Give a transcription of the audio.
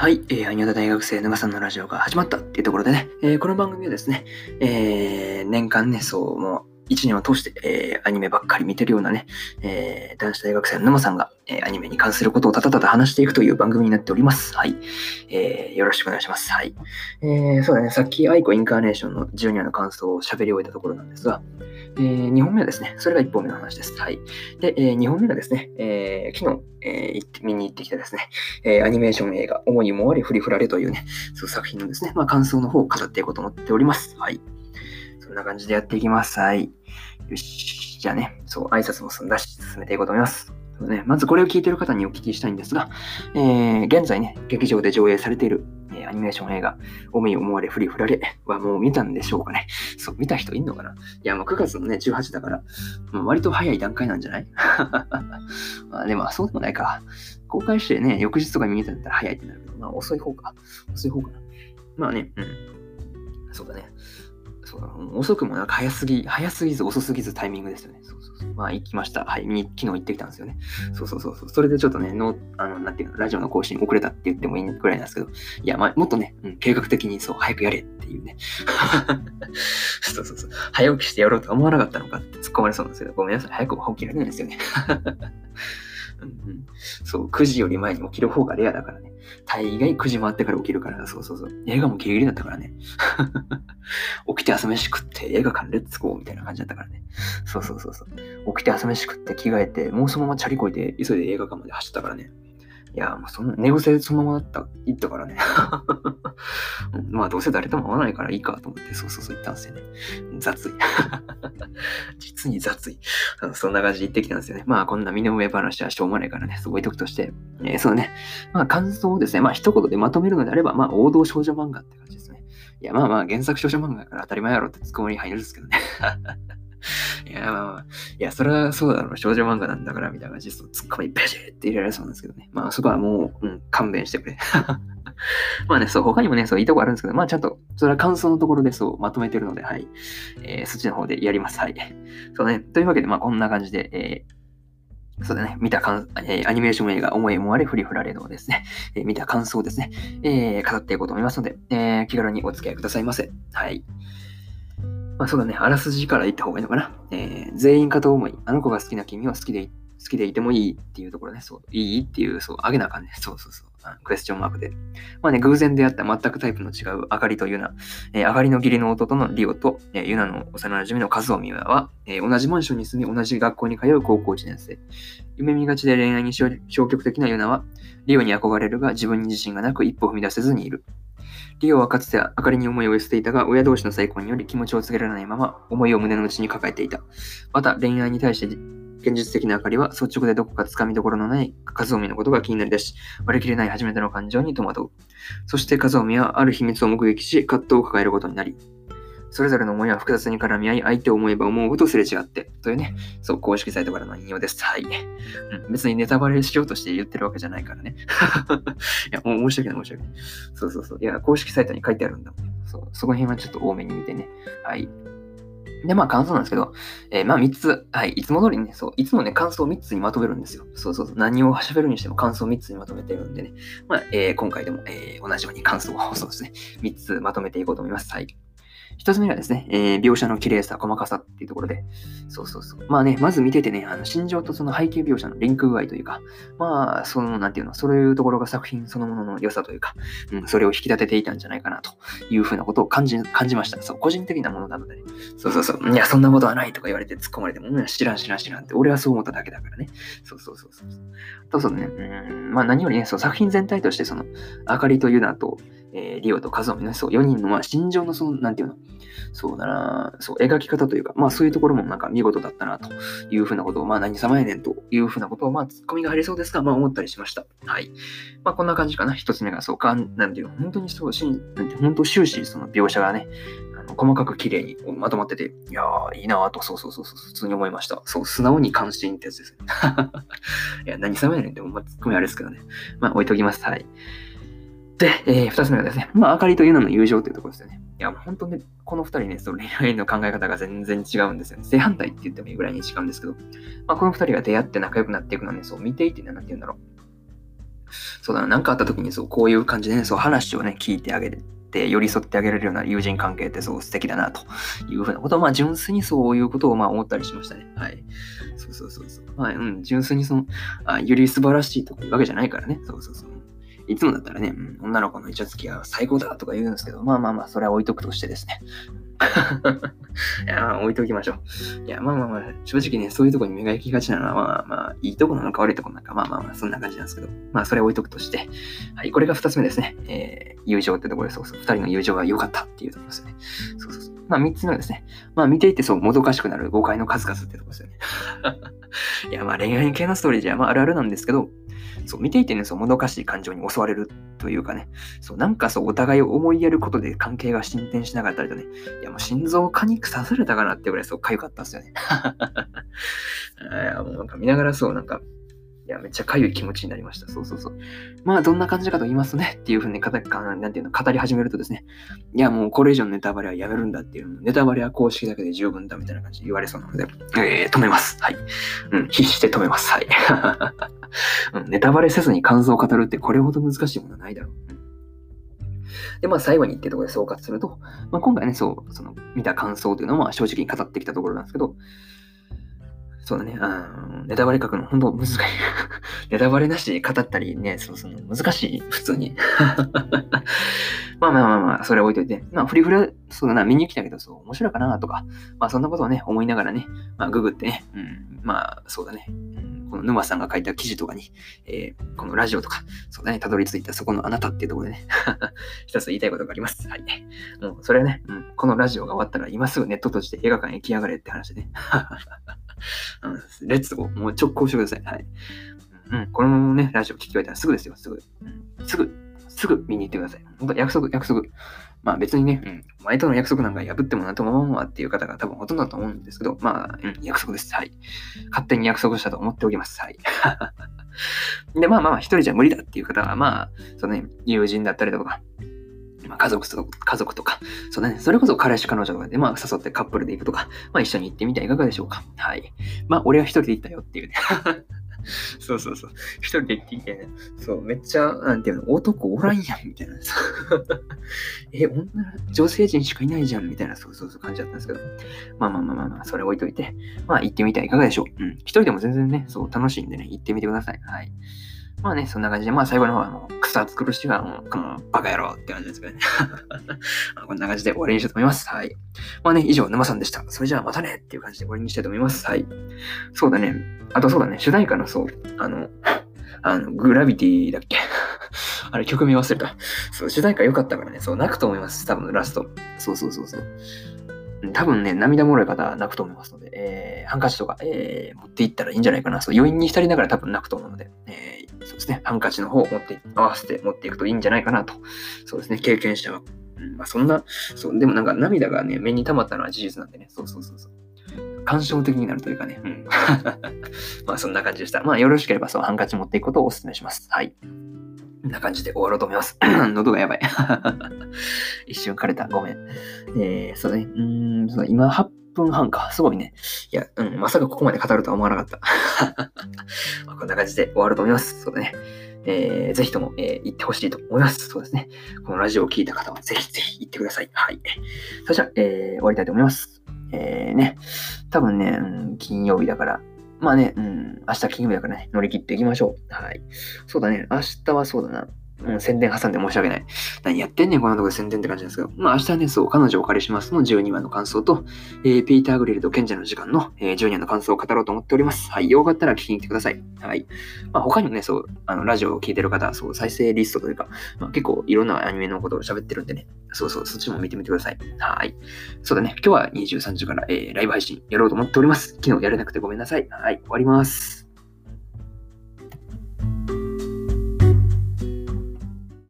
はい、えー、アニオタ大学生沼さんのラジオが始まったっていうところでね、えー、この番組はですね、えー、年間ね、そう、もう、一年を通して、えー、アニメばっかり見てるようなね、えー、男子大学生の沼さんが、えー、アニメに関することをただただ話していくという番組になっております。はい。えー、よろしくお願いします。はい。えー、そうだね、さっきアイコインカーネーションのジュニアの感想を喋り終えたところなんですが、えー、2本目はですね、それが1本目の話です。はい。で、えー、2本目がですね、えー、昨日、えー、見に行ってきたですね、えー、アニメーション映画、思いもわりふりふられというね、そう作品のですね、まあ感想の方を語っていこうと思っております。はい。そんな感じでやっていきます。はい。よし。じゃあね、そう、挨拶も済んだし、進めていこうと思います。ね、まずこれを聞いている方にお聞きしたいんですが、えー、現在ね、劇場で上映されている、えー、アニメーション映画、思い思われふりふられはもう見たんでしょうかね。そう、見た人いんのかないや、もう9月のね、18だから、もう割と早い段階なんじゃない？まあ、でも、そうでもないか。公開してね、翌日とかに見たんだったら早いってなるけど、まあ遅い方か。遅い方かな。まあね、うん。そうだね。そう遅くもなんか早すぎ、早すぎず遅すぎずタイミングですよね。そうそうそう。まあ行きました。はい。昨日行ってきたんですよね。そうそうそうそ。れでちょっとね、の、あの、なんていうの、ラジオの更新遅れたって言ってもいいくらいなんですけど、いや、まあ、もっとね、うん、計画的にそう、早くやれっていうね。そうそうそう。早起きしてやろうと思わなかったのかって突っ込まれそうなんですけど、ごめんなさい。早く起きられないんですよね。うんうん、そう、9時より前に起きる方がレアだからね。大概9時回ってから起きるから、そうそうそう。映画もギリギリだったからね。起きて朝飯食って映画館レッツゴーみたいな感じだったからね。そうそうそうそう。起きて朝飯食って着替えて、もうそのままチャリこいて急いで映画館まで走ったからね。いや、もうその寝癖そのままだった、行ったからね。まあ、どうせ誰とも会わないからいいかと思って、そうそうそう言ったんですよね。雑い。実に雑い。そんな感じで行ってきたんですよね。まあ、こんな身の上話はしょうがないからね、すごいとくとして。えー、そうね。まあ、感想をですね、まあ、一言でまとめるのであれば、まあ、王道少女漫画って感じですね。いや、まあまあ、原作少女漫画だから当たり前やろってツッコミに入るんですけどね。いや、まあ、いや、それはそうだろう、少女漫画なんだから、みたいな感じで、ツッコミベジって入れられそうなんですけどね。まあ、そこはもう、うん、勘弁してくれ。まあね、そう、他にもね、そういいとこあるんですけど、まあちゃんと、それは感想のところでそうまとめてるので、はい。えー、そっちの方でやります。はい。そうね。というわけで、まあこんな感じで、えー、そうだね。見た感、えー、アニメーション映画、思いもあれ、フリフラレのですね、えー、見た感想ですね、えー、語っていこうと思いますので、えー、気軽にお付き合いくださいませ。はい。まあそうだね、あらすじから言った方がいいのかな。えー、全員かと思い、あの子が好きな君は好きで好きでいてもいいっていうところね、そう、いいっていう、そう、あげなあかんね。そうそうそう。クエスチョンマークで。まあね、偶然出会った全くタイプの違うあかりとユナ、えー、あかりの義理の弟のリオと、えー、ユナの幼馴染の和夫美和は、えー、同じマンションに住み、同じ学校に通う高校1年生。夢見がちで恋愛に消極的なユナは、リオに憧れるが自分に自信がなく一歩踏み出せずにいる。リオはかつて明かりに思いを寄せていたが、親同士の再婚により気持ちを告げられないまま、思いを胸の内に抱えていた。また、恋愛に対して現実的な明かりは率直でどこかつかみどころのない和臣のことが気になりだし、割り切れない初めての感情に戸惑う。そして和臣はある秘密を目撃し、葛藤を抱えることになり、それぞれの思いは複雑に絡み合い、相手を思えば思うとすれ違って、というね、そう、公式サイトからの引用です。はい。うん、別にネタバレしようとして言ってるわけじゃないからね。いや、もう申し訳ない、申し訳ない。そうそうそう。いや、公式サイトに書いてあるんだもん。そう、そこら辺はちょっと多めに見てね。はい。で、まあ感想なんですけど、えー、まあ3つ、はい、いつも通りにね、そう、いつもね、感想を3つにまとめるんですよ。そうそうそう、何を喋るにしても感想を3つにまとめてるんでね、まあ、えー、今回でも、えー、同じように感想を、そうですね、3つまとめていこうと思います。はい。一つ目はですね、えー、描写の綺麗さ、細かさっていうところで、そうそうそう。まあね、まず見ててね、あの心情とその背景描写のリンク具合というか、まあ、その、なんていうの、そういうところが作品そのものの良さというか、うん、それを引き立てていたんじゃないかなというふうなことを感じ、感じました。そう、個人的なものなのでね。そうそうそう。いや、そんなことはないとか言われて突っ込まれても、うん、知らん知らん知らんって、俺はそう思っただけだからね。そうそうそうそう。と、そうね、うん、まあ何よりね、そう作品全体として、その、あかりとユナと、えー、リオとカズオミの、そう、4人の、まあ、心情の、その、なんていうの、そうだな、そう、描き方というか、まあそういうところもなんか見事だったなというふうなことを、まあ何様やねんというふうなことを、まあツッコミが入りそうですが、まあ思ったりしました。はい。まあこんな感じかな。一つ目がそうか、なんていうの、本当にそう、しんなんて本当終始その描写がね、細かく綺麗にまとまってて、いやー、いいなーと、そうそうそうそう、普通に思いました。そう、素直に関心ってやつですね。いや、何様やねんって、まあ、ツッコミあれですけどね。まあ置いときます。はい。で、えー、二つ目がですね、まあ、あかりとユナの友情というところですよね。いや、もう本当に、この二人ね、その恋愛の考え方が全然違うんですよね。正反対って言ってもいいぐらいに違うんですけど、まあ、この二人が出会って仲良くなっていくのはね、そう見ていてね、なんて言うんだろう。そうだな、なんかあった時にそう、こういう感じでね、そう話をね、聞いてあげて、寄り添ってあげれるような友人関係ってそう素敵だな、というふうなことを、まあ、純粋にそういうことを、まあ、思ったりしましたね。はい。そうそうそうそう。まあ、うん、純粋にその、あ、より素晴らしいというわけじゃないからね。そうそうそう。いつもだったらね、女の子のイチャつきは最高だとか言うんですけど、まあまあまあ、それは置いとくとしてですね。いや、置いときましょう。いや、まあまあまあ、正直ね、そういうとこに目が行きがちなのは、まあまあ、いいとこなのか悪いとこなのか、まあまあまあ、そんな感じなんですけど、まあ、それ置いとくとして、はい、これが二つ目ですね。えー、友情ってところで、そうそう、二人の友情が良かったっていうところですよね。そうそうそう。まあ、三つ目ですね、まあ、見ていてそう、もどかしくなる誤解の数々ってところですよね。いや、まあ、恋愛系のストーリーじゃ、まあ、あるあるなんですけど、そう、見ていてね、そう、もどかしい感情に襲われるというかね、そう、なんかそう、お互いを思いやることで関係が進展しなかったりとね、いや、もう心臓果肉刺されたかなってぐらいそう、かゆかったんですよね。いや、もうなんか見ながらそう、なんか、いや、めっちゃかゆい気持ちになりました。そうそうそう。まあ、どんな感じかと言いますとね、っていうふうに語なんていうの、語り始めるとですね、いや、もうこれ以上ネタバレはやめるんだっていう、ネタバレは公式だけで十分だみたいな感じで言われそうなので、えー、止めます。はい。うん、必死で止めます。はい。ネタバレせずに感想を語るってこれほど難しいものはないだろう。で、まあ最後にってところで総括すると、まあ今回ね、そう、その見た感想というのは正直に語ってきたところなんですけど、そうだね。あネタバレ書くの本当難しい。ネタバレなし語ったりね、そうその難しい、普通に。まあまあまあまあ、それ置いといて。まあ、フリフラ、そうだな、見に来たけど、そう、面白いかなとか、まあそんなことをね、思いながらね、まあググってね、うん、まあそうだね、うん、この沼さんが書いた記事とかに、えー、このラジオとか、そうだね、たどり着いたそこのあなたっていうところでね、一つ言いたいことがあります。はい。もう、それはね、うん、このラジオが終わったら今すぐネット閉じて映画館へ来やがれって話でね。うん、レッツゴー。もう直行してください。はい。うん、このね、ラジオ聞き終えたらすぐですよ、すぐ。うん、すぐ、すぐ見に行ってください。本当約束、約束。まあ別にね、うん、前との約束なんか破ってもなんとも思うわっていう方が多分ほとんどだと思うんですけど、まあ、うん、約束です。はい。勝手に約束したと思っておきます。はい。で、まあまあ、一人じゃ無理だっていう方は、まあ、そのね、友人だったりとか、まあ、家族と家族とか、そうね、それこそ彼氏彼女とかで、まあ、誘ってカップルで行くとか、まあ、一緒に行ってみてはいかがでしょうか。はい。まあ、俺は一人で行ったよっていうね。そうそうそう。一人で行ってみてね。そう、めっちゃ、なんていうの、男おらんやん、みたいな。え、女、女性陣しかいないじゃん、みたいな、そうそうそう感じだったんですけど。まあまあまあまあまあ、それ置いといて、まあ行ってみてはいかがでしょう。うん。一人でも全然ね、そう、楽しいんでね、行ってみてください。はい。まあね、そんな感じで、まあ最後の方はもう草作るしはもう、このバカ野郎って感じですけどね。こんな感じで終わりにしたいと思います。はい。まあね、以上、沼さんでした。それじゃあまたねっていう感じで終わりにしたいと思います。はい。そうだね。あとそうだね、主題歌のそう、あの、あの、グラビティだっけ？あれ、曲名忘れた。そう、主題歌良かったからね、そう、泣くと思います。多分、ラスト。そうそうそうそう。多分ね、涙もろい方は泣くと思いますので、えー、ハンカチとか、えー、持っていったらいいんじゃないかな。そう、余韻に浸りながら多分泣くと思うので、えー、そうですね、ハンカチの方を持って、合わせて持っていくといいんじゃないかなと。そうですね、経験者は。うん、まあ、そんな、そう、でもなんか涙がね、目に溜まったのは事実なんでね、そうそうそうそう。感傷的になるというかね、うん。まあ、そんな感じでした。まあ、よろしければ、そう、ハンカチ持っていくことをお勧めします。はい。こんな感じで終わろうと思います。喉がやばい。一瞬枯れた。ごめん。えー、そうね。うん、そう今8分半か。すごいね。いや、うん、まさかここまで語るとは思わなかった。まあ、こんな感じで終わると思います。そうだね。えー、ぜひとも、えー、行ってほしいと思います。そうですね。このラジオを聴いた方はぜひぜひ行ってください。はい。それじゃあ、えー、終わりたいと思います。えー、ね。多分ね、うん、金曜日だから、まあね、うん、明日金曜日だからね、乗り切っていきましょう。はい。そうだね、明日はそうだな。うん、宣伝挟んで申し訳ない。何やってんねん、こんなとこで宣伝って感じなんですけど。まあ明日ね、そう、彼女をお借りしますの12話の感想と、えー、ピーター・グリルと賢者の時間の、えー、12話の感想を語ろうと思っております。はい。よかったら聞きに来てください。はい。まあ他にもね、そう、あの、ラジオを聞いてる方、そう、再生リストというか、まあ結構いろんなアニメのことを喋ってるんでね。そうそう、そっちも見てみてください。はい。そうだね。今日は23時から、えー、ライブ配信やろうと思っております。昨日やれなくてごめんなさい。はい。終わります。